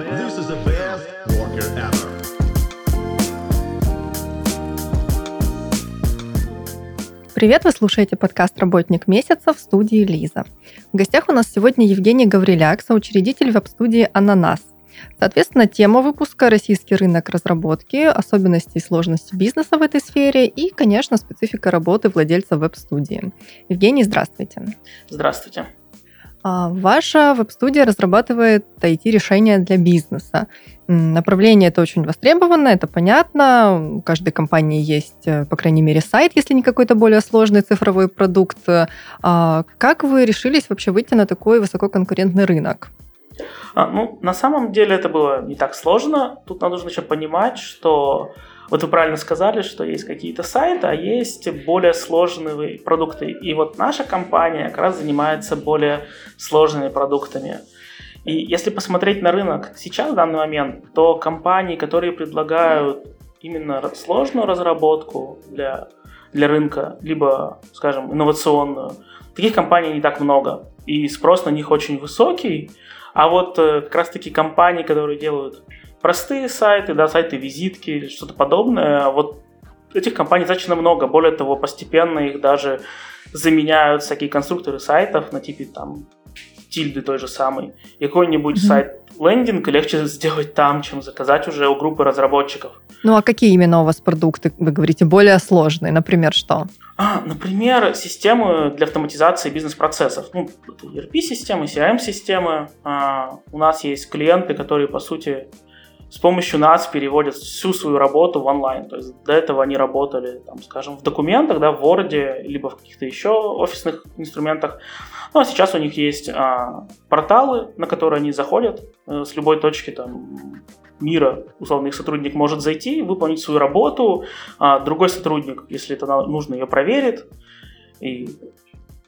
This is the best worker ever. Привет, вы слушаете подкаст «Работник месяца» в студии Лиза. В гостях у нас сегодня Евгений Гавриляк, соучредитель веб-студии «Ананас». Соответственно, тема выпуска – российский рынок разработки, особенности и сложности бизнеса в этой сфере и, конечно, специфика работы владельца веб-студии. Евгений, здравствуйте. Здравствуйте. А, Ваша веб-студия разрабатывает IT-решения для бизнеса. Направление это очень востребовано, это понятно. У каждой компании есть, э, по крайней мере, сайт, если не какой-то более сложный цифровой продукт. А Как вы решились вообще выйти на такой высококонкурентный рынок? А, ну, на самом деле это было не так сложно. Тут надо нужно еще понимать, что вот вы правильно сказали, что есть какие-то сайты, а есть более сложные продукты. И вот наша компания как раз занимается более сложными продуктами. И если посмотреть на рынок сейчас, в данный момент, то компании, которые предлагают именно сложную разработку для, для рынка, либо, скажем, инновационную, таких компаний не так много. И спрос на них очень высокий. А вот э, как раз-таки компании, которые делают простые сайты, да, сайты-визитки или что-то подобное, вот этих компаний достаточно много. Более того, постепенно их даже заменяют всякие конструкторы сайтов на типе там тильды той же самой. И какой-нибудь Мгм. сайт-лендинг легче сделать там, чем заказать уже у группы разработчиков. Ну а какие именно у вас продукты, вы говорите, более сложные? Например, что? А, например, системы для автоматизации бизнес-процессов. Ну, ERP-системы, CRM-системы. А, у нас есть клиенты, которые, по сути, с помощью нас переводят всю свою работу в онлайн. То есть до этого они работали, там, скажем, в документах, да, в Word, либо в каких-то еще офисных инструментах. Ну, а сейчас у них есть а, порталы, на которые они заходят э, с любой точки там, мира. Условно, их сотрудник может зайти, выполнить свою работу, а другой сотрудник, если это нужно, ее проверит. И,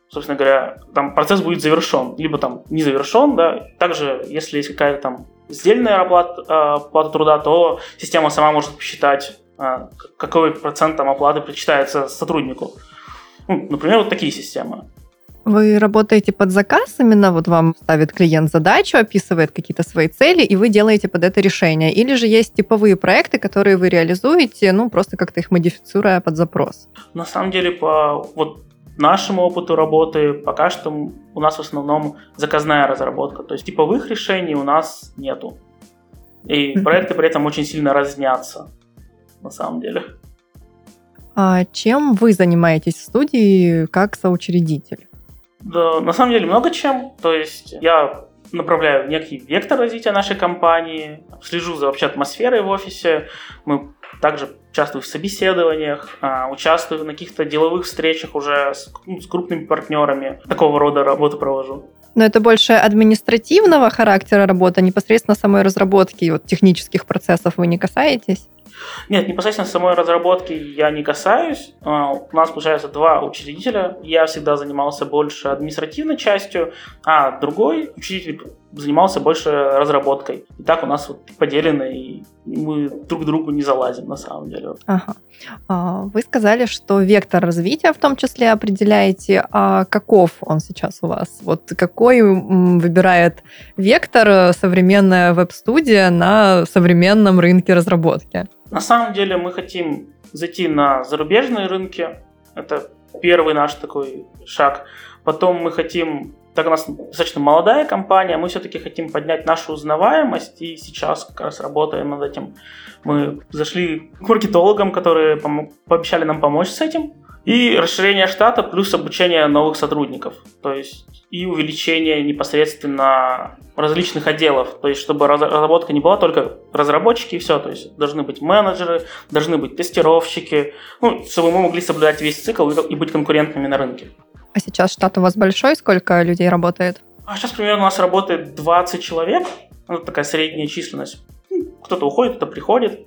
собственно говоря, там процесс будет завершен. Либо там не завершен, да. Также, если есть какая-то там сдельная оплата, оплата труда, то система сама может посчитать, а, какой процент там оплаты причитается сотруднику. Ну, например, вот такие системы. Вы работаете под заказ, именно вот вам ставит клиент задачу, описывает какие-то свои цели, и вы делаете под это решение. Или же есть типовые проекты, которые вы реализуете, ну, просто как-то их модифицируя под запрос. На самом деле, по вот нашему опыту работы, пока что у нас в основном заказная разработка. То есть типовых решений у нас нету. И проекты при этом очень сильно разнятся, на самом деле. А чем вы занимаетесь в студии как соучредитель? Да, на самом деле много чем. То есть я направляю некий вектор развития нашей компании, слежу за вообще атмосферой в офисе. Мы также участвую в собеседованиях, а, участвую на каких-то деловых встречах уже с, ну, с крупными партнерами. Такого рода работу провожу. Но это больше административного характера работа, непосредственно самой разработки, вот технических процессов вы не касаетесь? Нет, непосредственно самой разработки я не касаюсь. А, У нас, получается, два учредителя. Я всегда занимался больше административной частью, а другой учредитель занимался больше разработкой. И так у нас вот поделено, и мы друг к другу не залазим на самом деле. Ага. А, Вы сказали, что вектор развития в том числе определяете, а каков он сейчас у вас? Вот какой выбирает вектор э, современная веб-студия на современном рынке разработки? На самом деле мы хотим зайти на зарубежные рынки. Это первый наш такой шаг. Потом мы хотим, так у нас достаточно молодая компания, мы все-таки хотим поднять нашу узнаваемость, и сейчас как раз работаем над этим. Мы зашли к маркетологам, которые помо- пообещали нам помочь с этим. И расширение штата плюс обучение новых сотрудников. То есть и увеличение непосредственно различных отделов. То есть чтобы раз- разработка не была только разработчики и все. То есть должны быть менеджеры, должны быть тестировщики, ну, чтобы мы могли соблюдать весь цикл и быть конкурентными на рынке. А сейчас штат у вас большой? Сколько людей работает? А сейчас примерно у нас работает 20 человек. Ну, Это такая средняя численность. Ну, Кто-то уходит, кто-то приходит.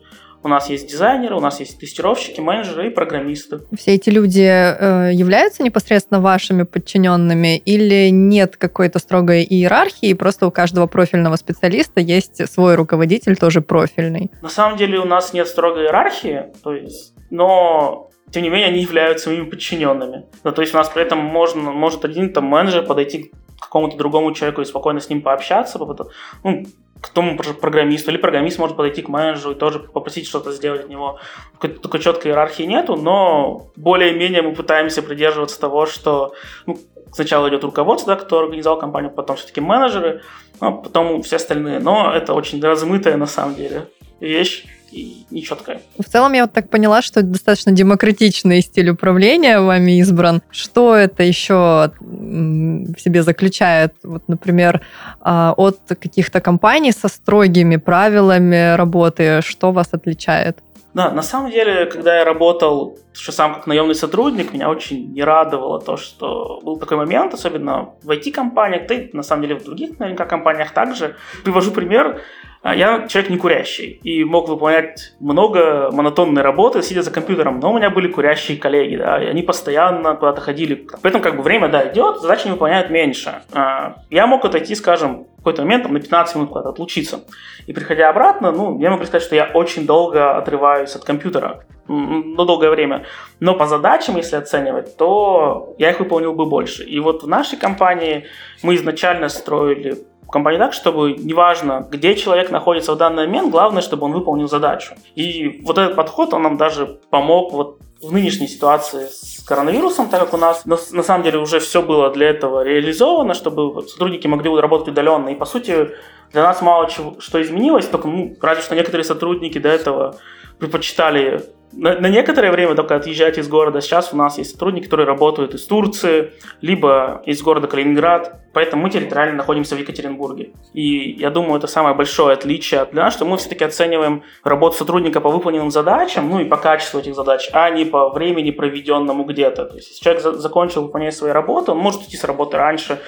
У нас есть дизайнеры, у нас есть тестировщики, менеджеры и программисты. Все эти люди э, являются непосредственно вашими подчиненными или нет какой-то строгой иерархии, просто у каждого профильного специалиста есть свой руководитель, тоже профильный? На самом деле у нас нет строгой иерархии, то есть, но тем не менее они являются моими подчиненными. Ну, то есть у нас при этом можно, может один там менеджер подойти к какому-то другому человеку и спокойно с ним пообщаться, попыта- ну, к тому программисту, или программист может подойти к менеджеру и тоже попросить что-то сделать от него. Такой, такой четкой иерархии нету, но более-менее мы пытаемся придерживаться того, что ну, сначала идет руководство, да, которое организовал компанию, потом все-таки менеджеры, ну, потом все остальные. Но это очень размытая на самом деле вещь и нечеткая. В целом я вот так поняла, что это достаточно демократичный стиль управления вами избран. Что это еще в себе заключает? Вот, например, а, от каких-то компаний со строгими правилами работы, что вас отличает? Да, на самом деле, когда я работал, что сам как наемный сотрудник, меня очень не радовало то, что был такой момент, особенно в IT-компаниях, да и на самом деле в других наверняка компаниях также. Привожу пример. А, я человек не курящий и мог выполнять много монотонной работы, сидя за компьютером, но у меня были курящие коллеги, да, и они постоянно куда-то ходили. Поэтому как бы время, да, идет, задачи не выполняют меньше. А, я мог отойти, скажем, в какой-то момент там, на 15 минут куда-то отлучиться. И приходя обратно, ну, я могу сказать, что я очень долго отрываюсь от компьютера на долгое время. Но по задачам, если оценивать, то я их выполнил бы больше. И вот в нашей компании мы изначально строили компании так, чтобы неважно, где человек находится в данный момент, главное, чтобы он выполнил задачу. И вот этот подход, он нам даже помог вот в нынешней ситуации с коронавирусом, так как у нас на, на самом деле уже все было для этого реализовано, чтобы сотрудники могли работать удаленно. И по сути для нас мало чего что изменилось, только ну, разве что некоторые сотрудники до этого предпочитали на, на некоторое время только отъезжать из города. Сейчас у нас есть сотрудники, которые работают из Турции, либо из города Калининград, поэтому мы территориально находимся в Екатеринбурге. И я думаю, это самое большое отличие для нас, что мы все-таки оцениваем работу сотрудника по выполненным задачам, ну и по качеству этих задач, а не по времени, проведенному где-то. То есть, если человек за- закончил выполнять свою работу, он может уйти с работы раньше.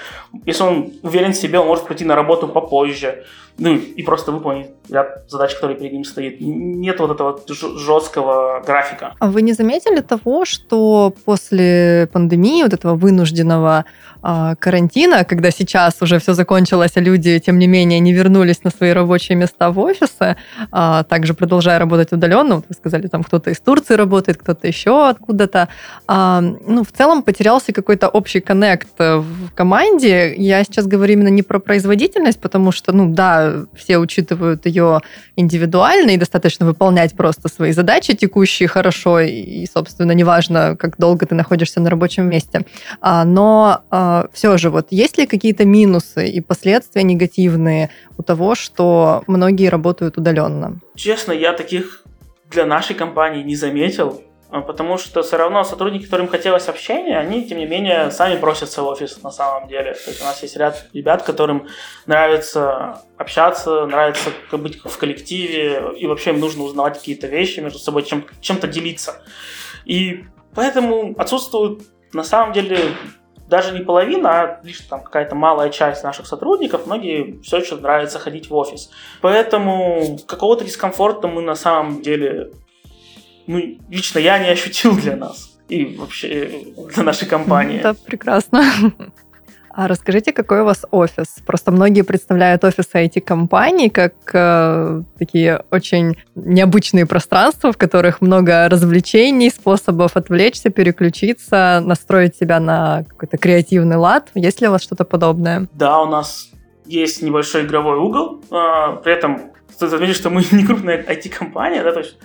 Если он уверен в себе, он может прийти на работу попозже ну и просто выполнить ряд задач, которые перед ним стоит. Нет вот этого жесткого графика. А вы не заметили того, что после пандемии, вот этого вынужденного карантина, когда сейчас уже все закончилось, а люди, тем не менее, не вернулись на свои рабочие места в офисы, а, также продолжая работать удаленно, вот вы сказали, там кто-то из Турции работает, кто-то еще откуда-то, а, ну, в целом потерялся какой-то общий коннект в команде. Я сейчас говорю именно не про производительность, потому что, ну, да, все учитывают ее индивидуально и достаточно выполнять просто свои задачи текущие хорошо, и, собственно, неважно, как долго ты находишься на рабочем месте. Но все же, вот есть ли какие-то минусы и последствия негативные у того, что многие работают удаленно? Честно, я таких для нашей компании не заметил. А, потому что все равно сотрудники, которым хотелось общения, они, тем не менее, сами просятся в офис на самом деле. То есть у нас есть ряд ребят, которым нравится общаться, нравится быть в коллективе, и вообще им нужно узнавать какие-то вещи между собой, чем, чем-то делиться. И поэтому отсутствует на самом деле даже не половина, а лишь там какая-то малая часть наших сотрудников, многие все еще нравится ходить в офис. Поэтому какого-то дискомфорта мы на самом деле ну, лично я не ощутил для нас и вообще для нашей компании. Это прекрасно. А расскажите, какой у вас офис? Просто многие представляют офисы IT-компаний как э, такие очень необычные пространства, в которых много развлечений, способов отвлечься, переключиться, настроить себя на какой-то креативный лад. Есть ли у вас что-то подобное? Да, у нас есть небольшой игровой угол. Э, при этом стоит заметить, что мы не крупная IT-компания, да, то есть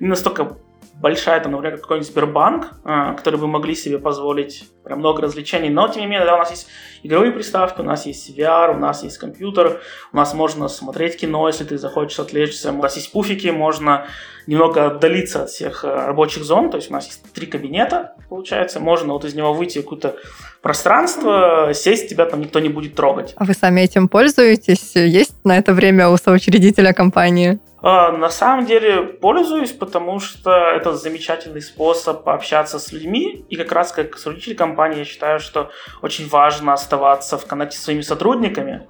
не настолько большая, там, например, какой-нибудь Сбербанк, а, который бы могли себе позволить прям много развлечений, но тем не менее, да, у нас есть игровые приставки, у нас есть VR, у нас есть компьютер, у нас можно смотреть кино, если ты захочешь отвлечься, у нас есть пуфики, можно немного отдалиться от всех э, рабочих зон, то есть у нас есть три кабинета, получается, можно вот из него выйти в какое-то пространство, сесть, тебя там никто не будет трогать. А вы сами этим пользуетесь? Есть на это время у соучредителя компании? А, на самом деле пользуюсь, потому что это замечательный способ пообщаться с людьми. И как раз как сотрудничатель компании я считаю, что очень важно оставаться в коннекте с своими сотрудниками,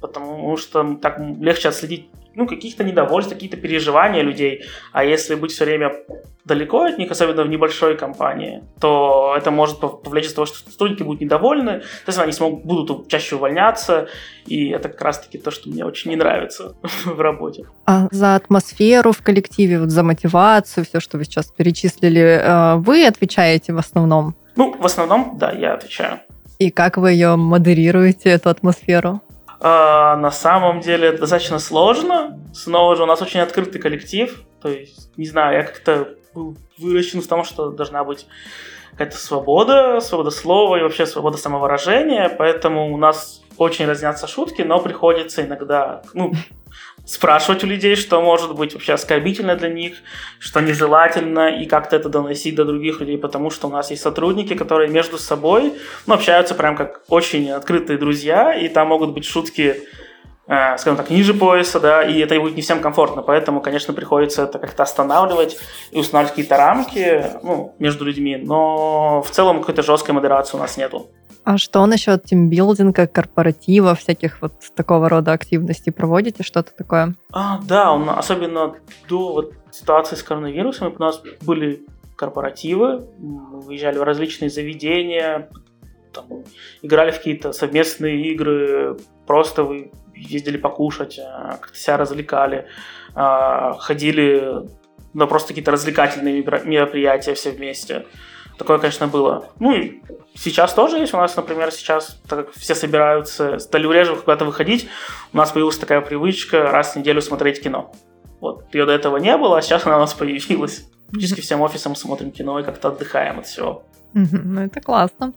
потому что так легче отследить ну, каких-то недовольств, какие-то переживания людей. А если быть все время далеко от них, особенно в небольшой компании, то это может повлечь из того, что сотрудники будут недовольны, то есть они смогут, будут чаще увольняться, и это как раз-таки то, что мне очень не нравится в работе. А за атмосферу в коллективе, вот за мотивацию, все, что вы сейчас перечислили, э, вы отвечаете в основном? Ну, в основном, да, я отвечаю. И как вы ее модерируете, эту атмосферу? А, на самом деле это достаточно сложно. Снова же у нас очень открытый коллектив. То есть, не знаю, я как-то был выращен в том, что должна быть какая-то свобода, свобода слова и вообще свобода самовыражения, поэтому у нас очень разнятся шутки, но приходится иногда, ну, спрашивать у людей, что может быть вообще оскорбительно для них, что нежелательно, и как-то это доносить до других людей, потому что у нас есть сотрудники, которые между собой ну, общаются прям как очень открытые друзья, и там могут быть шутки, э, скажем так, ниже пояса, да, и это будет не всем комфортно, поэтому, конечно, приходится это как-то останавливать и устанавливать какие-то рамки ну, между людьми, но в целом какой-то жесткой модерации у нас нету. А что насчет тимбилдинга, корпоратива, всяких вот такого рода активностей проводите? Что-то такое? А, да, он, особенно до вот ситуации с коронавирусом у нас были корпоративы, мы выезжали в различные заведения, там, играли в какие-то совместные игры, просто вы ездили покушать, а, как-то себя развлекали, а, ходили на просто какие-то развлекательные мероприятия все вместе. Такое, конечно, было. Ну и сейчас тоже есть. У нас, например, сейчас, так как все собираются, стали реже куда-то выходить, у нас появилась такая привычка раз в неделю смотреть кино. Вот. Ее до этого не было, а сейчас она у нас появилась. Практически всем офисом смотрим кино и как-то отдыхаем от всего. Ну, это классно.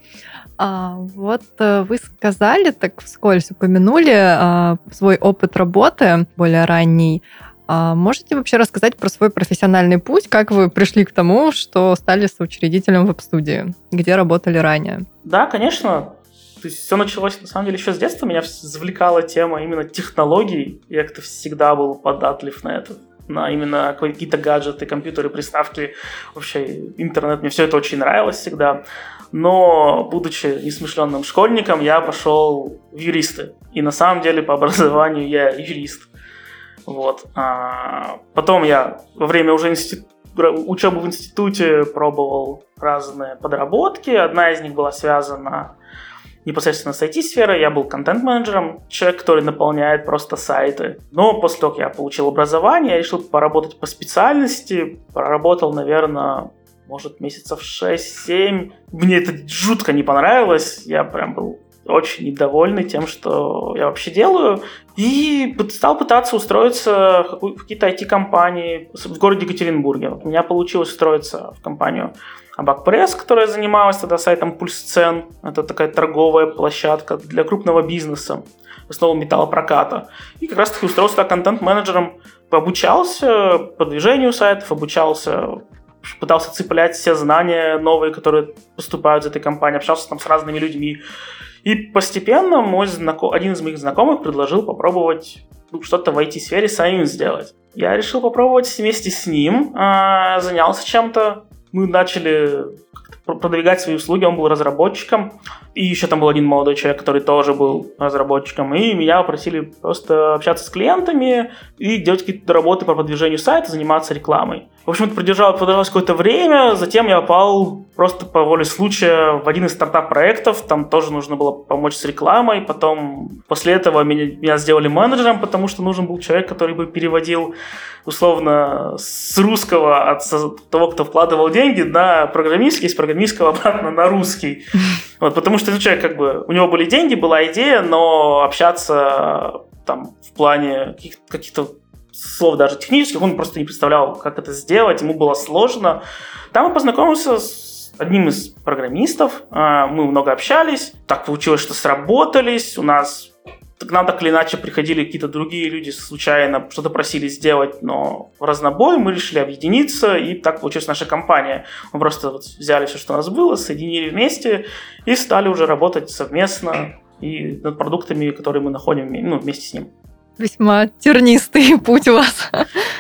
А, вот э, вы сказали, так вскользь упомянули а, свой опыт работы более ранний. А можете вообще рассказать про свой профессиональный путь, как вы пришли к тому, что стали соучредителем веб-студии, где работали ранее? Да, конечно. То есть все началось, на самом деле, еще с детства. Меня завлекала тема именно технологий. Я как-то всегда был податлив на это на именно какие-то гаджеты, компьютеры, приставки, вообще интернет. Мне все это очень нравилось всегда. Но, будучи несмышленным школьником, я пошел в юристы. И на самом деле по образованию я юрист. Вот. А потом я во время уже институт, учебы в институте пробовал разные подработки. Одна из них была связана непосредственно с IT-сферой. Я был контент-менеджером, человек, который наполняет просто сайты. Но после того, как я получил образование, я решил поработать по специальности. Проработал, наверное, может, месяцев 6-7. Мне это жутко не понравилось. Я прям был очень недовольный тем, что я вообще делаю. И стал пытаться устроиться в какие-то IT-компании в городе Екатеринбурге. Вот у меня получилось устроиться в компанию Абак Пресс, которая занималась тогда сайтом Пульс Цен. Это такая торговая площадка для крупного бизнеса, в основном металлопроката. И как раз таки устроился туда контент-менеджером, обучался продвижению сайтов, обучался пытался цеплять все знания новые, которые поступают из этой компании, общался там с разными людьми. И постепенно мой знаком... один из моих знакомых предложил попробовать ну, что-то в IT-сфере самим сделать. Я решил попробовать вместе с ним, э, занялся чем-то. Мы начали продвигать свои услуги, он был разработчиком. И еще там был один молодой человек, который тоже был разработчиком. И меня попросили просто общаться с клиентами и делать какие-то работы по продвижению сайта, заниматься рекламой. В общем, это продержалось, какое-то время, затем я попал просто по воле случая в один из стартап-проектов, там тоже нужно было помочь с рекламой, потом после этого меня, меня сделали менеджером, потому что нужен был человек, который бы переводил условно с русского от того, кто вкладывал деньги, на программистский, программистского обратно на русский. Вот, потому что ну, человек как бы, у него были деньги, была идея, но общаться там в плане каких-то слов даже технических, он просто не представлял, как это сделать, ему было сложно. Там я познакомился с одним из программистов, а, мы много общались, так получилось, что сработались, у нас к нам так или иначе приходили какие-то другие люди случайно, что-то просили сделать, но в разнобой мы решили объединиться, и так получилась наша компания. Мы просто вот взяли все, что у нас было, соединили вместе и стали уже работать совместно и над продуктами, которые мы находим ну, вместе с ним. Весьма тернистый путь у вас.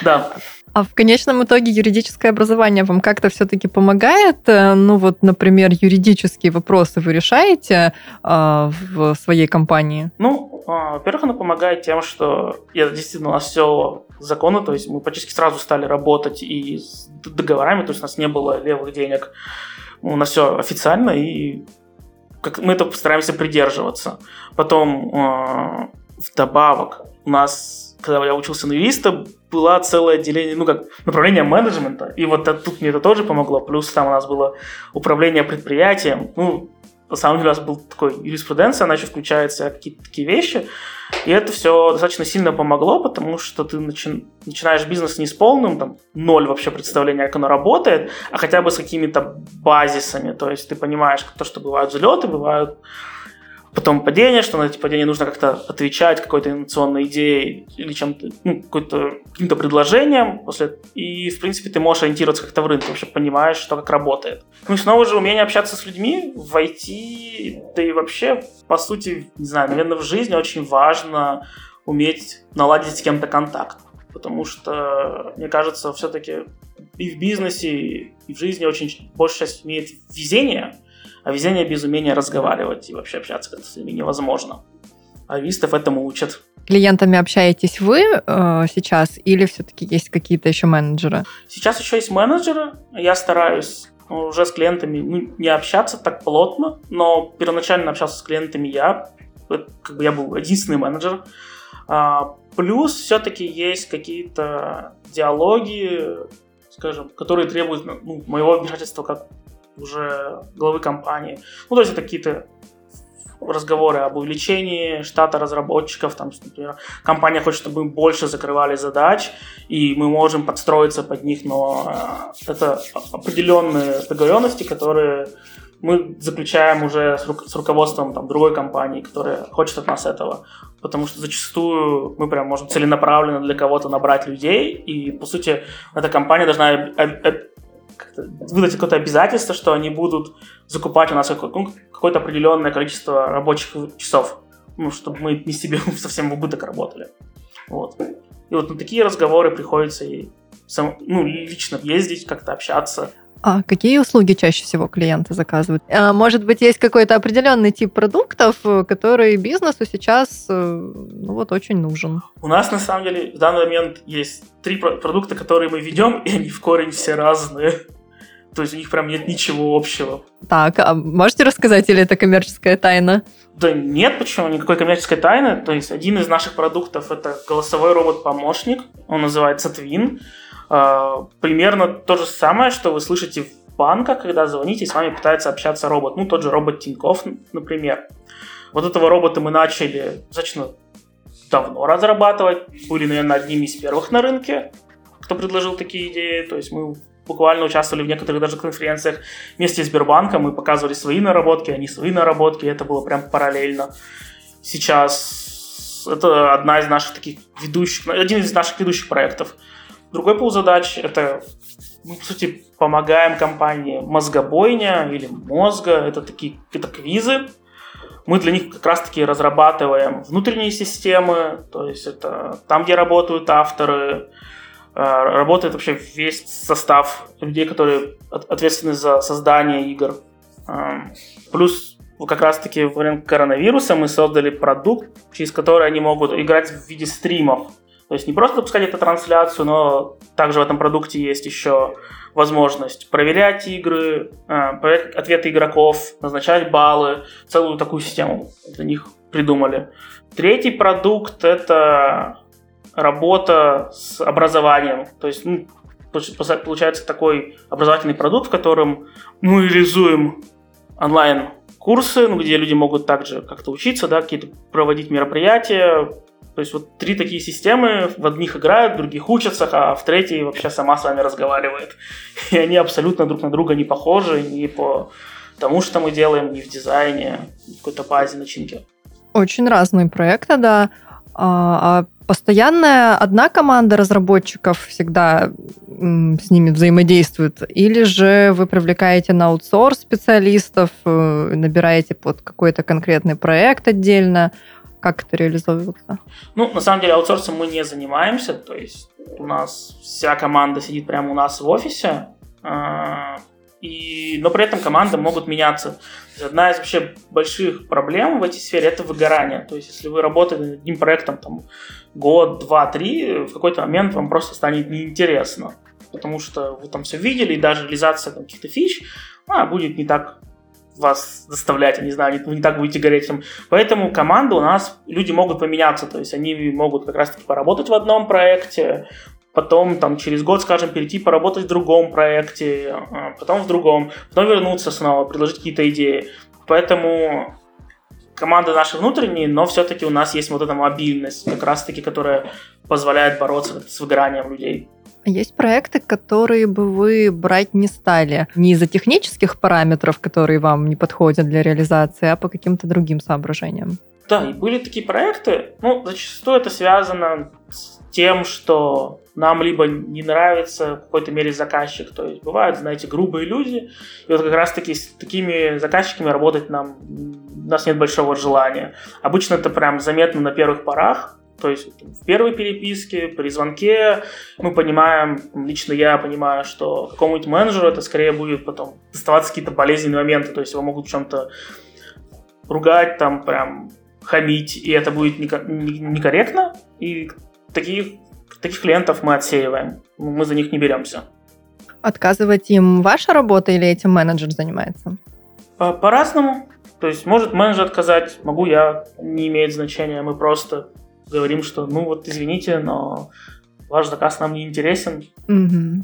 Да. А в конечном итоге юридическое образование вам как-то все-таки помогает? Э, ну вот, например, юридические вопросы вы решаете э, в своей компании? Ну, э, во-первых, оно помогает тем, что я действительно у нас все законы, то есть мы почти сразу стали работать и с договорами, то есть у нас не было левых денег, у нас все официально и как мы это постараемся придерживаться. Потом э, вдобавок у нас, когда я учился на юриста, было целое отделение, ну как направление менеджмента, и вот тут мне это тоже помогло, плюс там у нас было управление предприятием, ну, на самом деле у нас был такой юриспруденция, она еще включает в себя какие-то такие вещи. И это все достаточно сильно помогло, потому что ты начи- начинаешь бизнес не с полным, там, ноль вообще представления, как оно работает, а хотя бы с какими-то базисами. То есть ты понимаешь то, что бывают взлеты, бывают потом падение, что на эти падения нужно как-то отвечать какой-то инновационной идеей или чем-то, ну, какой-то, каким-то предложением. После... И, в принципе, ты можешь ориентироваться как-то в рынке, вообще понимаешь, что как работает. Ну и снова же умение общаться с людьми в IT, да и вообще, по сути, не знаю, наверное, в жизни очень важно уметь наладить с кем-то контакт. Потому что, мне кажется, все-таки и в бизнесе, и в жизни очень большая часть имеет везение, а везение без умения разговаривать и вообще общаться с ними невозможно. А вистов этому учат. Клиентами общаетесь вы э, сейчас или все-таки есть какие-то еще менеджеры? Сейчас еще есть менеджеры. Я стараюсь уже с клиентами ну, не общаться так плотно, но первоначально общался с клиентами я. Как бы я был единственный менеджер. А, плюс все-таки есть какие-то диалоги, скажем, которые требуют ну, моего вмешательства как уже главы компании. Ну, то есть это какие-то разговоры об увеличении штата разработчиков, там, например, компания хочет, чтобы мы больше закрывали задач, и мы можем подстроиться под них, но э, это определенные договоренности, которые мы заключаем уже с, ру- с руководством там, другой компании, которая хочет от нас этого. Потому что зачастую мы прям можем целенаправленно для кого-то набрать людей, и, по сути, эта компания должна выдать какое-то обязательство, что они будут закупать у нас ну, какое-то определенное количество рабочих часов, ну, чтобы мы не себе совсем в убыток работали. Вот. И вот на такие разговоры приходится и сам, ну, лично ездить, как-то общаться. А какие услуги чаще всего клиенты заказывают? А, может быть, есть какой-то определенный тип продуктов, который бизнесу сейчас э, ну, вот, очень нужен? У нас, на самом деле, в данный момент есть три продукта, которые мы ведем, и они в корень все разные. То есть у них прям нет ничего общего. Так, а можете рассказать, или это коммерческая тайна? Да нет, почему? Никакой коммерческой тайны. То есть один из наших продуктов это голосовой робот-помощник. Он называется Twin. А, примерно то же самое, что вы слышите в банках, когда звоните, и с вами пытается общаться робот. Ну, тот же робот Тинькофф, например. Вот этого робота мы начали достаточно давно разрабатывать. Были, наверное, одними из первых на рынке, кто предложил такие идеи. То есть мы буквально участвовали в некоторых даже конференциях вместе с Сбербанком, мы показывали свои наработки, они свои наработки, это было прям параллельно. Сейчас это одна из наших таких ведущих, один из наших ведущих проектов. Другой пул задач – это мы, по сути, помогаем компании мозгобойня или мозга, это такие это квизы, мы для них как раз-таки разрабатываем внутренние системы, то есть это там, где работают авторы, Э, работает вообще весь состав людей, которые ответственны за создание игр. Эм, плюс как раз-таки во время коронавируса мы создали продукт, через который они могут играть в виде стримов. То есть не просто запускать эту трансляцию, но также в этом продукте есть еще возможность проверять игры, э, проверять ответы игроков, назначать баллы, целую такую систему для них придумали. Третий продукт — это работа с образованием. То есть, ну, получается такой образовательный продукт, в котором мы реализуем онлайн курсы, ну, где люди могут также как-то учиться, да, какие-то проводить мероприятия. То есть вот три такие системы, в одних играют, в других учатся, а в третьей вообще сама с вами разговаривает. И они абсолютно друг на друга не похожи ни по тому, что мы делаем, ни в дизайне, ни в какой-то базе, начинки. Очень разные проекты, да. А, а постоянная одна команда разработчиков всегда с ними взаимодействует, или же вы привлекаете на аутсорс специалистов, э, набираете под какой-то конкретный проект отдельно? Как это реализовывается? Ну, на самом деле, аутсорсом мы не занимаемся, то есть у нас вся команда сидит прямо у нас в офисе, а, и, но при этом команды могут меняться. Одна из вообще больших проблем в этой сфере – это выгорание. То есть, если вы работаете над одним проектом там, год, два, три, в какой-то момент вам просто станет неинтересно. Потому что вы там все видели, и даже реализация каких-то фич а, будет не так вас заставлять, я не знаю, вы не так будете гореть. Там. Поэтому команда у нас, люди могут поменяться, то есть они могут как раз-таки поработать в одном проекте, потом там через год, скажем, перейти поработать в другом проекте, а, потом в другом, потом вернуться снова, предложить какие-то идеи. Поэтому команды наши внутренние, но все-таки у нас есть вот эта мобильность, как раз-таки, которая позволяет бороться с выгоранием людей. Есть проекты, которые бы вы брать не стали не из-за технических параметров, которые вам не подходят для реализации, а по каким-то другим соображениям. Да, и были такие проекты. Ну, зачастую это связано с тем, что нам либо не нравится в какой-то мере заказчик, то есть бывают, знаете, грубые люди, и вот как раз-таки с такими заказчиками работать нам, у нас нет большого желания. Обычно это прям заметно на первых порах, то есть в первой переписке, при звонке мы понимаем, лично я понимаю, что какому-нибудь менеджеру это скорее будет потом доставаться какие-то болезненные моменты, то есть его могут в чем-то ругать, там прям хамить, и это будет некорректно, и таких, таких клиентов мы отсеиваем, мы за них не беремся. Отказывать им ваша работа или этим менеджер занимается? По- по-разному. То есть может менеджер отказать, могу я, не имеет значения, мы просто говорим, что ну вот извините, но ваш заказ нам не интересен. Угу.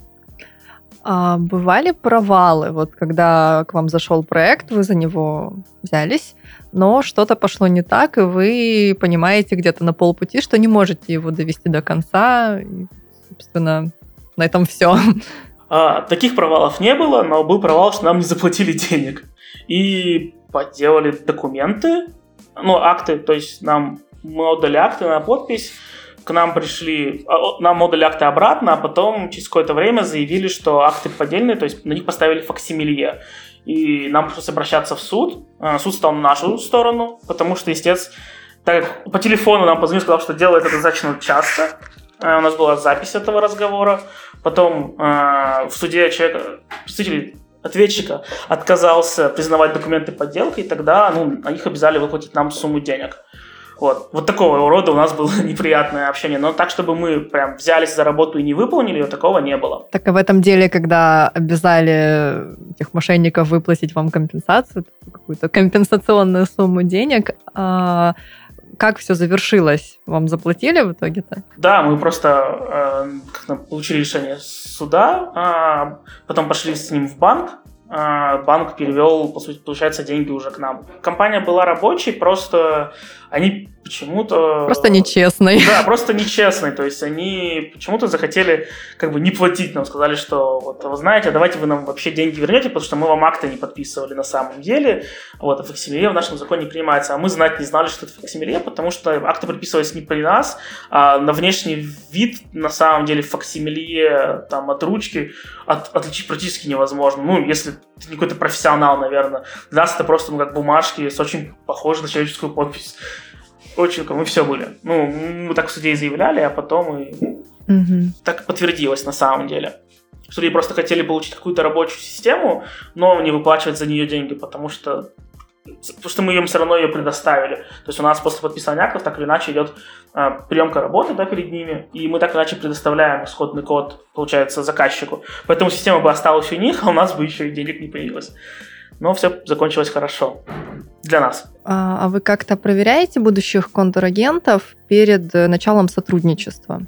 А бывали провалы, вот когда к вам зашел проект, вы за него взялись, но что-то пошло не так, и вы понимаете где-то на полпути, что не можете его довести до конца. И, собственно, на этом все. А, таких провалов не было, но был провал, что нам не заплатили денег. И подделали документы, ну, акты, то есть нам мы отдали акты на подпись, к нам пришли, а, нам отдали акты обратно, а потом через какое-то время заявили, что акты поддельные, то есть на них поставили факсимилье. И нам пришлось обращаться в суд. А, суд стал на нашу сторону, потому что истец, так как по телефону нам позвонил, сказал, что делает это достаточно часто. А, у нас была запись этого разговора. Потом в суде человек, представитель ответчика отказался признавать документы подделкой, и тогда ну, их обязали выплатить нам сумму денег. Вот. вот такого рода у нас было неприятное общение. Но так, чтобы мы прям взялись за работу и не выполнили ее, такого не было. Так и в этом деле, когда обязали этих мошенников выплатить вам компенсацию, какую-то компенсационную сумму денег, а как все завершилось? Вам заплатили в итоге-то? Да, мы просто э, получили решение суда, а потом пошли с ним в банк, а, банк перевел, по сути, получается, деньги уже к нам. Компания была рабочей, просто они почему-то... Просто нечестный. Да, просто нечестный. То есть они почему-то захотели как бы не платить нам. Сказали, что вот вы знаете, давайте вы нам вообще деньги вернете, потому что мы вам акты не подписывали на самом деле. Вот, а факсимиле в нашем законе не принимается. А мы знать не знали, что это факсимиле, потому что акты подписывались не при нас, а на внешний вид на самом деле факсимиле там от ручки от, отличить практически невозможно. Ну, если ты не какой-то профессионал, наверное. Для нас это просто ну, как бумажки с очень похожей на человеческую подпись очень, мы все были. Ну, мы так в суде и заявляли, а потом и угу. так подтвердилось на самом деле. Судьи просто хотели получить какую-то рабочую систему, но не выплачивать за нее деньги, потому что потому что мы им все равно ее предоставили. То есть у нас после подписания актов так или иначе идет э, приемка работы да, перед ними, и мы так или иначе предоставляем исходный код, получается, заказчику. Поэтому система бы осталась у них, а у нас бы еще и денег не появилось но все закончилось хорошо для нас. А, а вы как-то проверяете будущих контрагентов перед э, началом сотрудничества?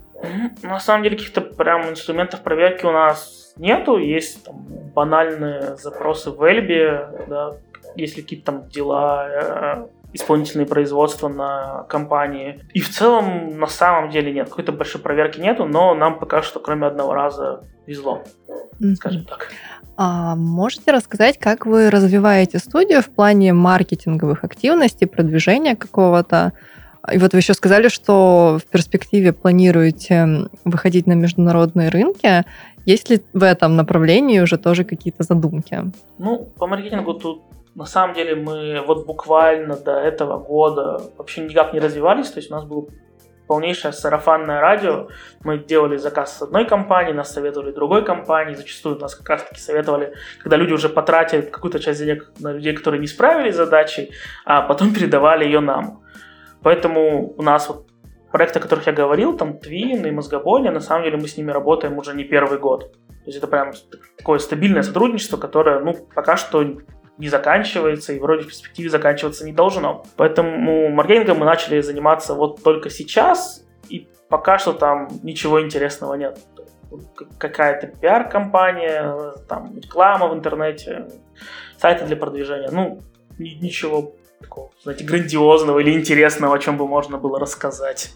На самом деле каких-то прям инструментов проверки у нас нету. Есть там, банальные запросы в Эльбе, да, если какие-то там дела, э, исполнительные производства на компании. И в целом, на самом деле, нет. Какой-то большой проверки нету, но нам пока что, кроме одного раза, везло, mm-hmm. скажем так. А можете рассказать, как вы развиваете студию в плане маркетинговых активностей, продвижения какого-то? И вот вы еще сказали, что в перспективе планируете выходить на международные рынки. Есть ли в этом направлении уже тоже какие-то задумки? Ну, по маркетингу тут на самом деле мы вот буквально до этого года вообще никак не развивались, то есть у нас был полнейшее сарафанное радио. Мы делали заказ с одной компании, нас советовали другой компании, зачастую нас как раз таки советовали, когда люди уже потратили какую-то часть денег на людей, которые не справились с задачей, а потом передавали ее нам. Поэтому у нас вот проекты, о которых я говорил, там Twin и Мозгобойня, на самом деле мы с ними работаем уже не первый год. То есть это прям такое стабильное сотрудничество, которое, ну, пока что не заканчивается и вроде в перспективе заканчиваться не должно. Поэтому маркетингом мы начали заниматься вот только сейчас, и пока что там ничего интересного нет. Какая-то пиар-компания, там реклама в интернете, сайты для продвижения. Ну, ничего такого, знаете, грандиозного или интересного, о чем бы можно было рассказать.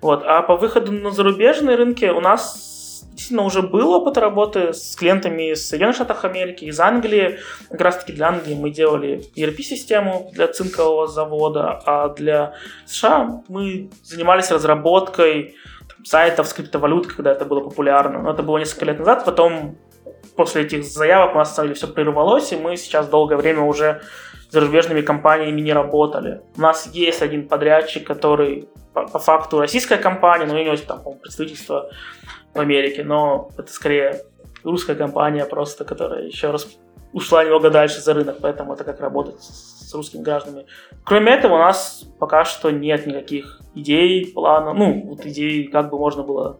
Вот. А по выходу на зарубежные рынки у нас действительно уже был опыт работы с клиентами из Соединенных Штатов Америки, из Англии. Как раз таки для Англии мы делали ERP-систему для цинкового завода, а для США мы занимались разработкой сайтов с криптовалютой, когда это было популярно. Но это было несколько лет назад. Потом после этих заявок у нас, на самом все прервалось, и мы сейчас долгое время уже с зарубежными компаниями не работали. У нас есть один подрядчик, который по, по факту российская компания, но у него есть там, представительство в Америке, но это скорее русская компания просто, которая еще раз ушла немного дальше за рынок, поэтому это как работать с русскими гражданами. Кроме этого, у нас пока что нет никаких идей, планов, ну, вот идей, как бы можно было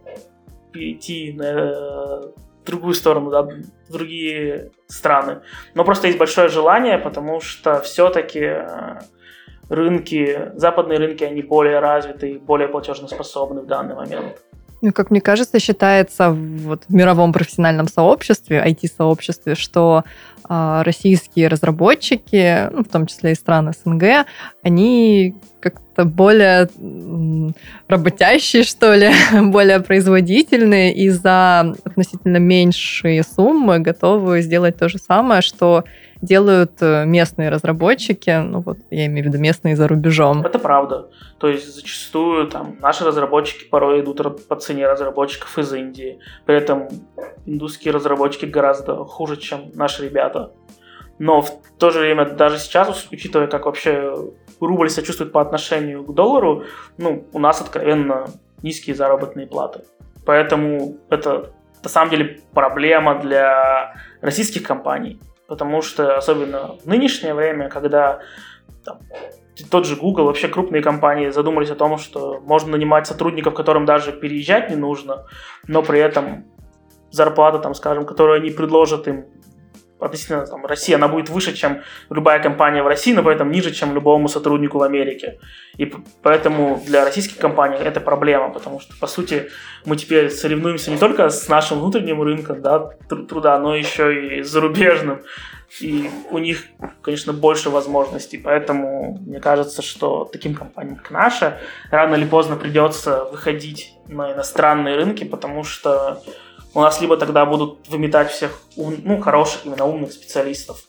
перейти на э, другую сторону, да, в другие страны. Но просто есть большое желание, потому что все-таки э, рынки, западные рынки, они более развиты и более платежноспособны в данный момент. Ну, как мне кажется, считается вот в мировом профессиональном сообществе, IT-сообществе, что э, российские разработчики, ну, в том числе и страны СНГ, они как-то более работящие, что ли, более производительные и за относительно меньшие суммы готовы сделать то же самое, что делают э, местные разработчики, ну вот я имею в виду местные за рубежом. Это правда. То есть зачастую там наши разработчики порой идут по цене разработчиков из Индии. При этом индусские разработчики гораздо хуже, чем наши ребята. Но в то же время даже сейчас, учитывая, как вообще рубль себя чувствует по отношению к доллару, ну, у нас откровенно низкие заработные платы. Поэтому это на самом деле проблема для российских компаний, потому что особенно в нынешнее время, когда там, тот же Google, вообще крупные компании задумались о том, что можно нанимать сотрудников, которым даже переезжать не нужно, но при этом зарплата, там, скажем, которую они предложат им относительно там, России, она будет выше, чем любая компания в России, но при этом ниже, чем любому сотруднику в Америке. И поэтому для российских компаний это проблема, потому что, по сути, мы теперь соревнуемся не только с нашим внутренним рынком да, труда, но еще и с зарубежным. И у них, конечно, больше возможностей. Поэтому мне кажется, что таким компаниям, как наша, рано или поздно придется выходить на иностранные рынки, потому что у нас либо тогда будут выметать всех ум, ну, хороших, именно умных специалистов,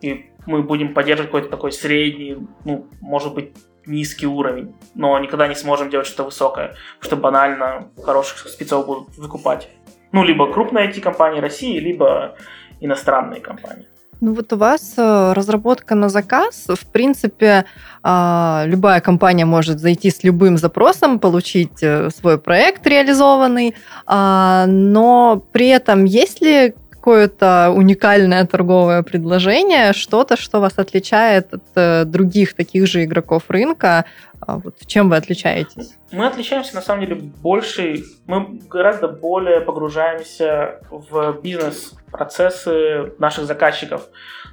и мы будем поддерживать какой-то такой средний, ну, может быть, низкий уровень, но никогда не сможем делать что-то высокое, потому что банально хороших спецов будут выкупать. Ну, либо крупные IT-компании России, либо иностранные компании. Ну вот у вас э, разработка на заказ. В принципе, а, любая компания может зайти с любым запросом, получить э, свой проект реализованный, а, но при этом есть ли какое-то уникальное торговое предложение, что-то, что вас отличает от э, других таких же игроков рынка, а вот чем вы отличаетесь? Мы отличаемся, на самом деле, больше, мы гораздо более погружаемся в бизнес-процессы наших заказчиков.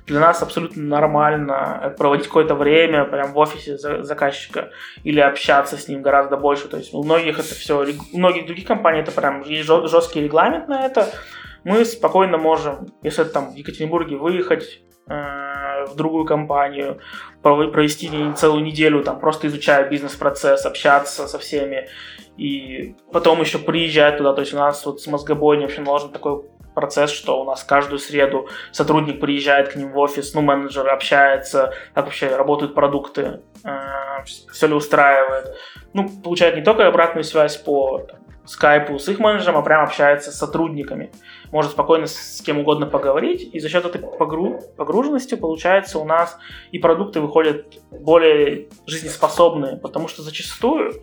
Для нас абсолютно нормально проводить какое-то время прямо в офисе заказчика или общаться с ним гораздо больше. То есть у многих это все, у многих других компаний это прям есть жесткий регламент на это. Мы спокойно можем, если там в Екатеринбурге выехать, Э, в другую компанию, провести целую неделю, там, просто изучая бизнес-процесс, общаться со всеми, и потом еще приезжать туда, то есть у нас вот с мозгобойней вообще наложен такой процесс, что у нас каждую среду сотрудник приезжает к ним в офис, ну, менеджер общается, как вообще работают продукты, э, все ли устраивает. Ну, получает не только обратную связь по скайпу с их менеджером, а прям общается с сотрудниками. Может спокойно с кем угодно поговорить, и за счет этой погру... погруженности, получается, у нас и продукты выходят более жизнеспособные, потому что зачастую,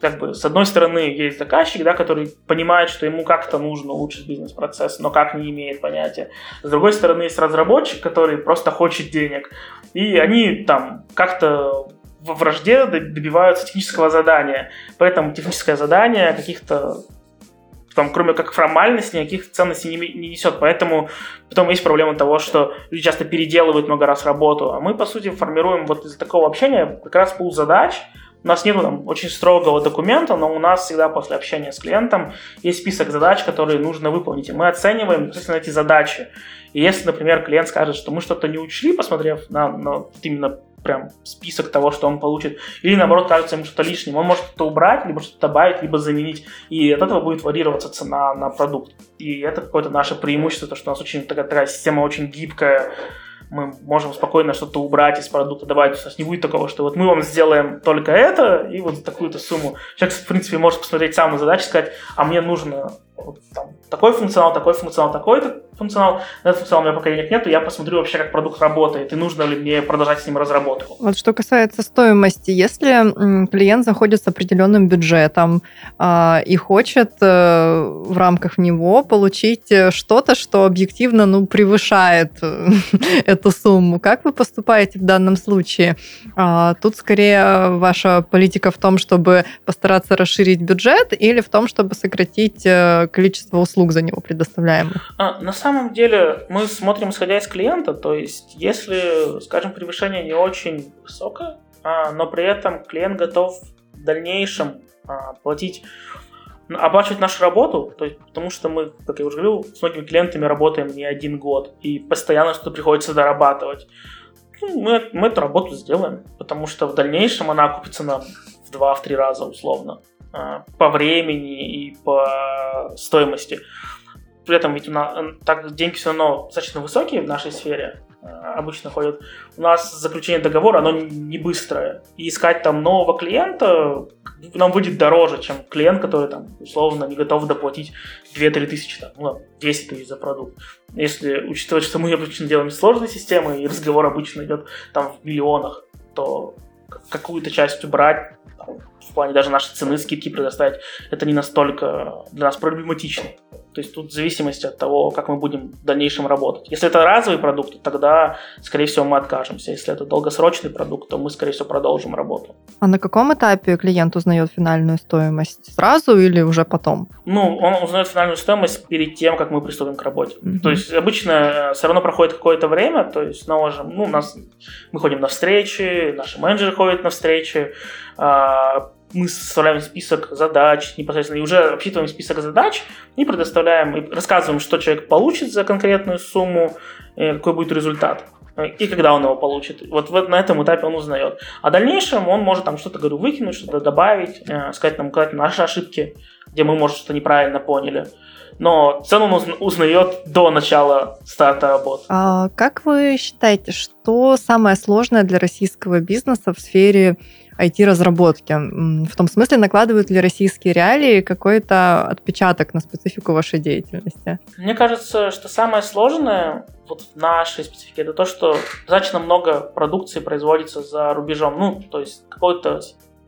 как бы, с одной стороны, есть заказчик, да, который понимает, что ему как-то нужно улучшить бизнес-процесс, но как не имеет понятия. С другой стороны, есть разработчик, который просто хочет денег, и они там как-то в вражде добиваются технического задания. Поэтому техническое задание каких-то там, кроме как формальности, никаких ценностей не, не несет. Поэтому потом есть проблема того, что люди часто переделывают много раз работу. А мы, по сути, формируем вот из такого общения как раз пул задач, У нас нет там очень строгого документа, но у нас всегда после общения с клиентом есть список задач, которые нужно выполнить. И мы оцениваем непосредственно эти задачи. И если, например, клиент скажет, что мы что-то не учли, посмотрев на, на именно прям список того, что он получит, или наоборот кажется ему что-то лишним, он может что-то убрать, либо что-то добавить, либо заменить, и от этого будет варьироваться цена на продукт. И это какое-то наше преимущество, то, что у нас очень такая, такая система очень гибкая, мы можем спокойно что-то убрать из продукта, добавить. У нас не будет такого, что вот мы вам сделаем только это, и вот такую-то сумму. Человек, в принципе, может посмотреть сам на задачу и сказать, а мне нужно там, такой функционал, такой функционал, такой функционал. Этот функционал у меня пока денег нету, я посмотрю вообще, как продукт работает, и нужно ли мне продолжать с ним разработку. Вот что касается стоимости, если клиент заходит с определенным бюджетом э, и хочет э, в рамках него получить э, что-то, что объективно ну, превышает э, эту сумму, как вы поступаете в данном случае? Э, тут скорее ваша политика в том, чтобы постараться расширить бюджет или в том, чтобы сократить э, количество услуг за него предоставляемых? А, на самом деле мы смотрим исходя из клиента, то есть если, скажем, превышение не очень высокое, а, но при этом клиент готов в дальнейшем а, платить оплачивать нашу работу, то есть, потому что мы, как я уже говорил, с многими клиентами работаем не один год, и постоянно что-то приходится дорабатывать. Ну, мы, мы эту работу сделаем, потому что в дальнейшем она окупится нам в два-три раза условно. А, по времени и по стоимости. При этом ведь у нас, так деньги все равно достаточно высокие в нашей сфере, а, обычно ходят. У нас заключение договора, оно не быстрое. И искать там нового клиента нам будет дороже, чем клиент, который там условно не готов доплатить 2-3 тысячи, там, ну, 10 тысяч за продукт. Если учитывать, что мы обычно делаем сложные системы, и разговор обычно идет там в миллионах, то какую-то часть убрать в плане даже нашей цены скидки предоставить, это не настолько для нас проблематично. То есть тут в зависимости от того, как мы будем в дальнейшем работать. Если это разовый продукт, тогда, скорее всего, мы откажемся. Если это долгосрочный продукт, то мы, скорее всего, продолжим работу. А на каком этапе клиент узнает финальную стоимость? Сразу или уже потом? Ну, он узнает финальную стоимость перед тем, как мы приступим к работе. Mm-hmm. То есть обычно все равно проходит какое-то время, то есть наложим, ну, у нас, мы ходим на встречи, наши менеджеры ходят на встречи, мы составляем список задач непосредственно, и уже обсчитываем список задач и предоставляем, и рассказываем, что человек получит за конкретную сумму, э, какой будет результат э, и когда он его получит. Вот на этом этапе он узнает. А в дальнейшем он может там что-то, говорю, выкинуть, что-то добавить, э, сказать нам, указать наши ошибки, где мы, может, что-то неправильно поняли. Но цену он узнает до начала старта работы. А как вы считаете, что самое сложное для российского бизнеса в сфере IT-разработки. В том смысле, накладывают ли российские реалии какой-то отпечаток на специфику вашей деятельности? Мне кажется, что самое сложное вот в нашей специфике это то, что достаточно много продукции производится за рубежом. Ну, то есть какое-то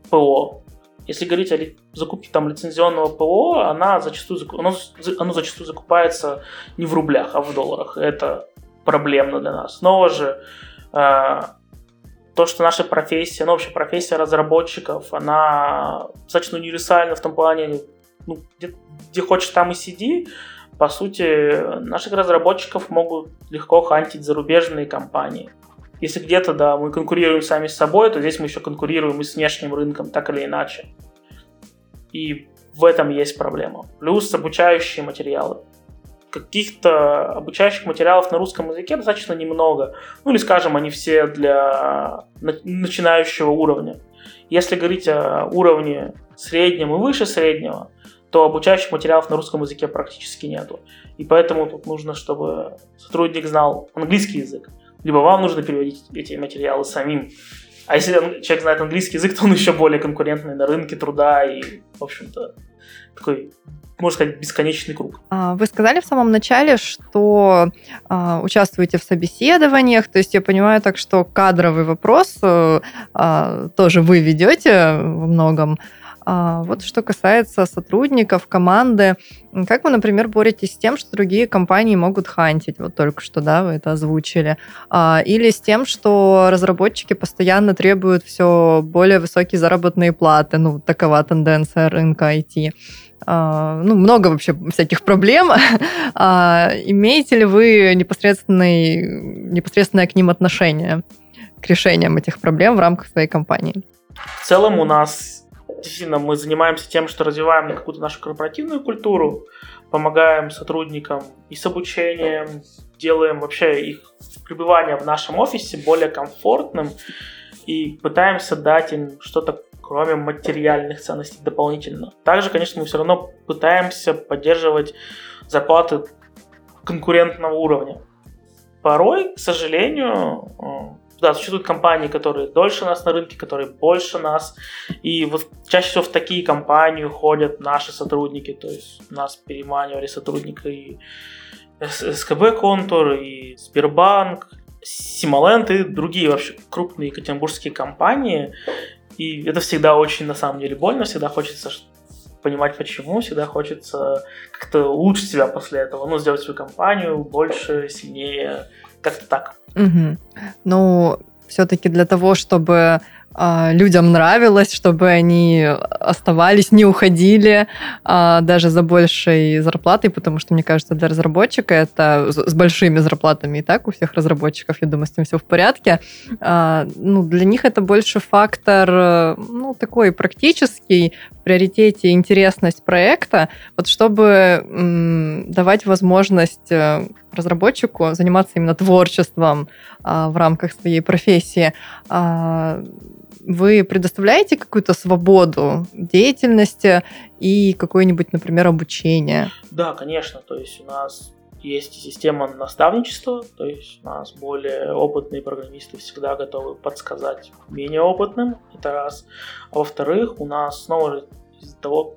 ПО. Если говорить о закупке там лицензионного ПО, она зачастую, оно, оно зачастую закупается не в рублях, а в долларах. Это проблемно для нас. Снова же, э, то, что наша профессия, ну, вообще профессия разработчиков, она достаточно универсальна в том плане, ну, где, где хочешь, там и сиди. По сути, наших разработчиков могут легко хантить зарубежные компании. Если где-то, да, мы конкурируем сами с собой, то здесь мы еще конкурируем и с внешним рынком, так или иначе. И в этом есть проблема. Плюс обучающие материалы каких-то обучающих материалов на русском языке достаточно немного. Ну или, скажем, они все для начинающего уровня. Если говорить о уровне среднем и выше среднего, то обучающих материалов на русском языке практически нету. И поэтому тут нужно, чтобы сотрудник знал английский язык. Либо вам нужно переводить эти материалы самим. А если человек знает английский язык, то он еще более конкурентный на рынке труда и, в общем-то, такой можно сказать, бесконечный круг. А, вы сказали в самом начале, что а, участвуете в собеседованиях, то есть я понимаю так, что кадровый вопрос а, тоже вы ведете во многом. Вот что касается сотрудников, команды, как вы, например, боретесь с тем, что другие компании могут хантить? Вот только что, да, вы это озвучили. Или с тем, что разработчики постоянно требуют все более высокие заработные платы. Ну, такова тенденция рынка IT. А, ну, много вообще всяких проблем. А, имеете ли вы непосредственное к ним отношение, к решениям этих проблем в рамках своей компании? В целом у нас действительно мы занимаемся тем, что развиваем какую-то нашу корпоративную культуру, помогаем сотрудникам и с обучением, делаем вообще их пребывание в нашем офисе более комфортным и пытаемся дать им что-то кроме материальных ценностей дополнительно. Также, конечно, мы все равно пытаемся поддерживать зарплаты конкурентного уровня. Порой, к сожалению, э, да, существуют компании, которые дольше нас на рынке, которые больше нас. И вот чаще всего в такие компании ходят наши сотрудники. То есть нас переманивали сотрудники и СКБ Контур, и Сбербанк, Симоленд и другие вообще крупные екатеринбургские компании. И это всегда очень, на самом деле, больно, всегда хочется понимать почему, всегда хочется как-то улучшить себя после этого, ну, сделать свою компанию больше, сильнее, как-то так. Угу. Ну, все-таки для того, чтобы людям нравилось, чтобы они оставались, не уходили а, даже за большей зарплатой, потому что, мне кажется, для разработчика это с большими зарплатами и так у всех разработчиков, я думаю, с этим все в порядке. А, ну, для них это больше фактор, ну, такой практический, в приоритете интересность проекта, вот чтобы давать возможность э, разработчику заниматься именно творчеством а, в рамках своей профессии. А, вы предоставляете какую-то свободу деятельности и какое-нибудь, например, обучение? Да, конечно. То есть у нас есть система наставничества, то есть у нас более опытные программисты всегда готовы подсказать менее опытным, это раз. А во-вторых, у нас снова из-за того,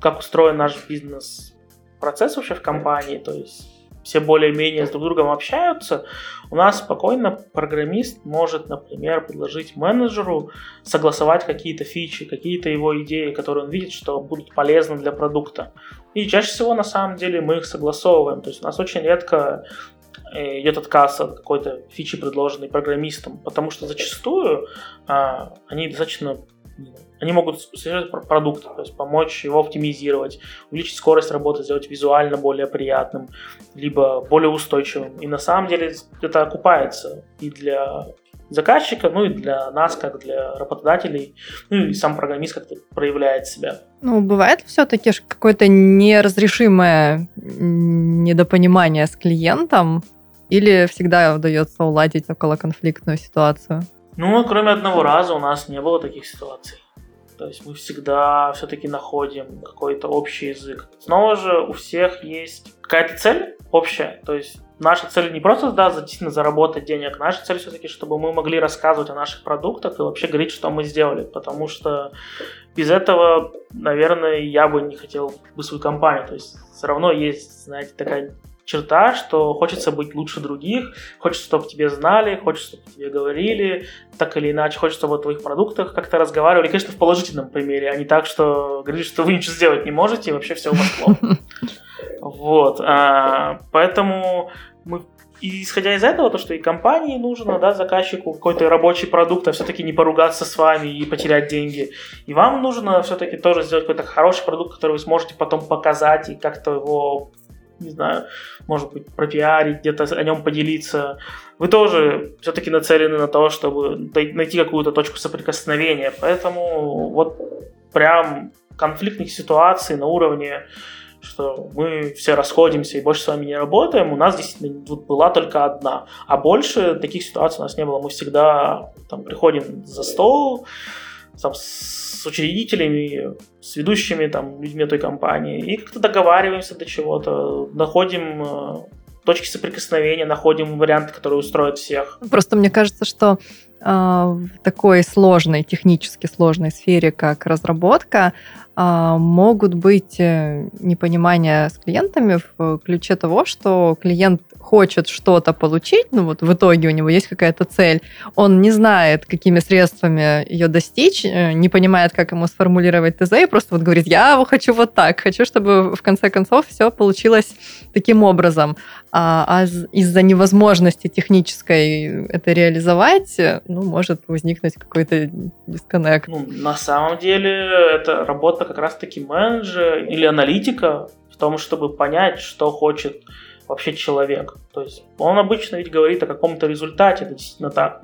как устроен наш бизнес-процесс вообще в компании, то есть все более-менее с друг другом общаются, у нас спокойно программист может, например, предложить менеджеру согласовать какие-то фичи, какие-то его идеи, которые он видит, что будут полезны для продукта. И чаще всего, на самом деле, мы их согласовываем. То есть у нас очень редко э, идет отказ от какой-то фичи, предложенной программистом, потому что зачастую а, они достаточно они могут содержать продукт, то есть помочь его оптимизировать, увеличить скорость работы, сделать визуально более приятным, либо более устойчивым. И на самом деле это окупается и для заказчика, ну и для нас, как для работодателей, ну и сам программист как-то проявляет себя. Ну, бывает все-таки какое-то неразрешимое недопонимание с клиентом, или всегда удается уладить около конфликтную ситуацию? Ну, кроме одного раза у нас не было таких ситуаций. То есть мы всегда все-таки находим какой-то общий язык. Снова же у всех есть какая-то цель общая. То есть наша цель не просто да, действительно заработать денег, наша цель все-таки, чтобы мы могли рассказывать о наших продуктах и вообще говорить, что мы сделали. Потому что без этого, наверное, я бы не хотел бы свою компанию. То есть все равно есть, знаете, такая черта, что хочется быть лучше других, хочется, чтобы тебе знали, хочется, чтобы тебе говорили, так или иначе, хочется, чтобы о твоих продуктах как-то разговаривали, конечно, в положительном примере, а не так, что говоришь, что вы ничего сделать не можете, и вообще все у вас плохо. Вот, а, поэтому мы и исходя из этого, то, что и компании нужно, да, заказчику какой-то рабочий продукт, а все-таки не поругаться с вами и потерять деньги. И вам нужно все-таки тоже сделать какой-то хороший продукт, который вы сможете потом показать и как-то его не знаю, может быть, пропиарить, где-то о нем поделиться. Вы тоже все-таки нацелены на то, чтобы найти какую-то точку соприкосновения. Поэтому вот прям конфликтных ситуаций на уровне что мы все расходимся и больше с вами не работаем, у нас действительно вот была только одна. А больше таких ситуаций у нас не было. Мы всегда там, приходим за стол, там, с учредителями, с ведущими там, людьми той компании и как-то договариваемся до чего-то, находим э, точки соприкосновения, находим варианты, которые устроят всех. Просто мне кажется, что э, в такой сложной, технически сложной сфере, как разработка, могут быть э, непонимания с клиентами в ключе того, что клиент хочет что-то получить, ну вот в итоге у него есть какая-то цель, он не знает, какими средствами ее достичь, э, не понимает, как ему сформулировать ТЗ, и просто вот говорит, я хочу вот так, хочу, чтобы в конце концов все получилось таким образом. А, а из-за невозможности технической это реализовать, ну, может возникнуть какой-то дисконнект. Ну, на самом деле, это работа как раз-таки менеджера или аналитика в том, чтобы понять, что хочет вообще человек. То есть он обычно ведь говорит о каком-то результате, это действительно так.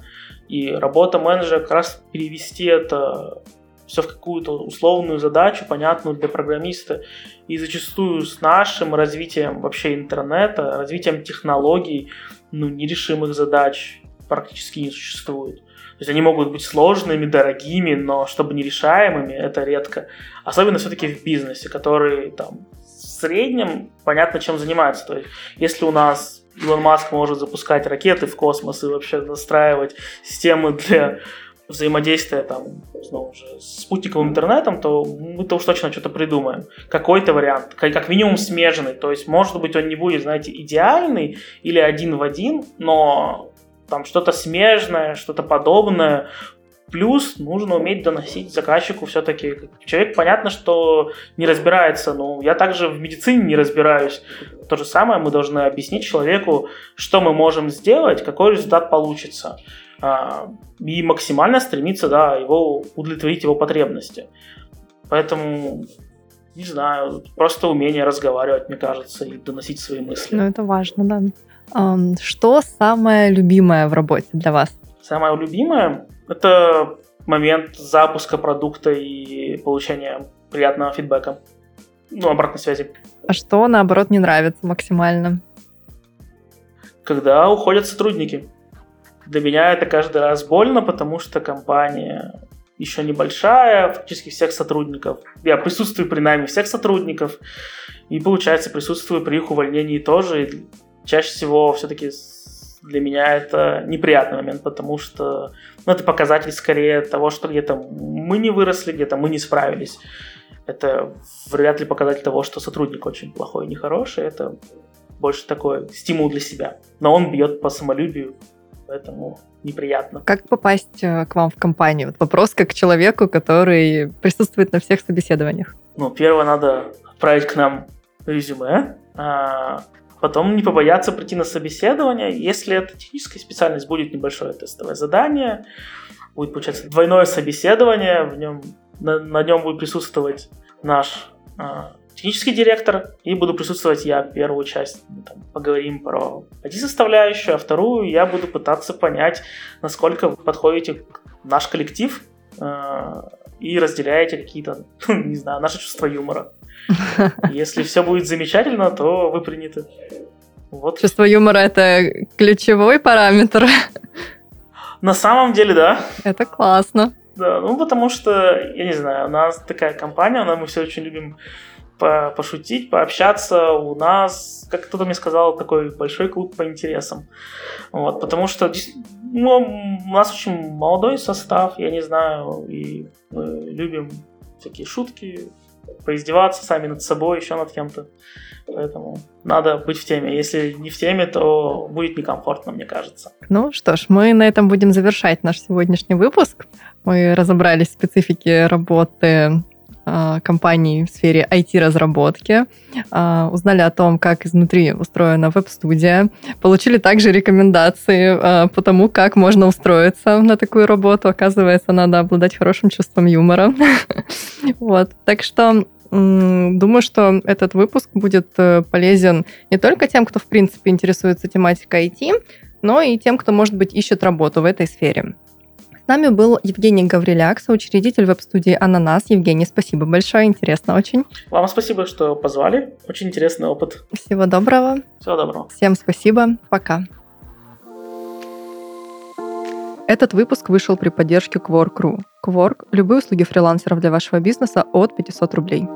И работа менеджера как раз перевести это все в какую-то условную задачу, понятную для программиста. И зачастую с нашим развитием вообще интернета, развитием технологий, ну, нерешимых задач практически не существует. То есть они могут быть сложными, дорогими, но чтобы нерешаемыми, это редко. Особенно все-таки в бизнесе, который там в среднем понятно, чем занимается. То есть если у нас Илон Маск может запускать ракеты в космос и вообще настраивать системы для взаимодействия там, снова же, с спутниковым интернетом, то мы-то уж точно что-то придумаем. Какой-то вариант, как минимум смежный. То есть, может быть, он не будет, знаете, идеальный или один в один, но там что-то смежное, что-то подобное. Плюс нужно уметь доносить заказчику все-таки. Человек, понятно, что не разбирается, но я также в медицине не разбираюсь. То же самое мы должны объяснить человеку, что мы можем сделать, какой результат получится. А, и максимально стремиться, да, его удовлетворить его потребности. Поэтому не знаю, просто умение разговаривать, мне кажется, и доносить свои мысли. Ну, это важно, да. Что самое любимое в работе для вас? Самое любимое – это момент запуска продукта и получения приятного фидбэка, ну, обратной связи. А что, наоборот, не нравится максимально? Когда уходят сотрудники. Для меня это каждый раз больно, потому что компания еще небольшая, фактически всех сотрудников. Я присутствую при найме всех сотрудников, и, получается, присутствую при их увольнении тоже. И чаще всего все-таки для меня это неприятный момент, потому что ну, это показатель скорее того, что где-то мы не выросли, где-то мы не справились. Это вряд ли показатель того, что сотрудник очень плохой и нехороший. Это больше такой стимул для себя. Но он бьет по самолюбию, поэтому неприятно. Как попасть э, к вам в компанию? Вот вопрос как к человеку, который присутствует на всех собеседованиях. Ну, первое, надо отправить к нам резюме, а потом не побояться прийти на собеседование. Если это техническая специальность, будет небольшое тестовое задание, будет, получается, двойное собеседование, в нем, на, на нем будет присутствовать наш а, технический директор, и буду присутствовать я первую часть. Мы там поговорим про IT-составляющую, а вторую я буду пытаться понять, насколько вы подходите наш коллектив э, и разделяете какие-то, не знаю, наши чувства юмора. Если все будет замечательно, то вы приняты. Вот. Чувство юмора это ключевой параметр. На самом деле, да. Это классно. Да, ну потому что, я не знаю, у нас такая компания, мы все очень любим по пошутить, пообщаться. У нас, как кто-то мне сказал, такой большой клуб по интересам. Вот, потому что ну, у нас очень молодой состав, я не знаю, и мы любим всякие шутки, поиздеваться сами над собой, еще над кем-то. Поэтому надо быть в теме. Если не в теме, то будет некомфортно, мне кажется. Ну что ж, мы на этом будем завершать наш сегодняшний выпуск. Мы разобрались в специфике работы компаний в сфере IT-разработки, а, узнали о том, как изнутри устроена веб-студия, получили также рекомендации а, по тому, как можно устроиться на такую работу. Оказывается, надо обладать хорошим чувством юмора. Вот. Так что Думаю, что этот выпуск будет э, полезен не только тем, кто, в принципе, интересуется тематикой IT, но и тем, кто, может быть, ищет работу в этой сфере. С нами был Евгений Гавриляк, соучредитель веб-студии «Ананас». Евгений, спасибо большое, интересно очень. Вам спасибо, что позвали. Очень интересный опыт. Всего доброго. Всего доброго. Всем спасибо. Пока. Этот выпуск вышел при поддержке Quark.ru. Quark – любые услуги фрилансеров для вашего бизнеса от 500 рублей.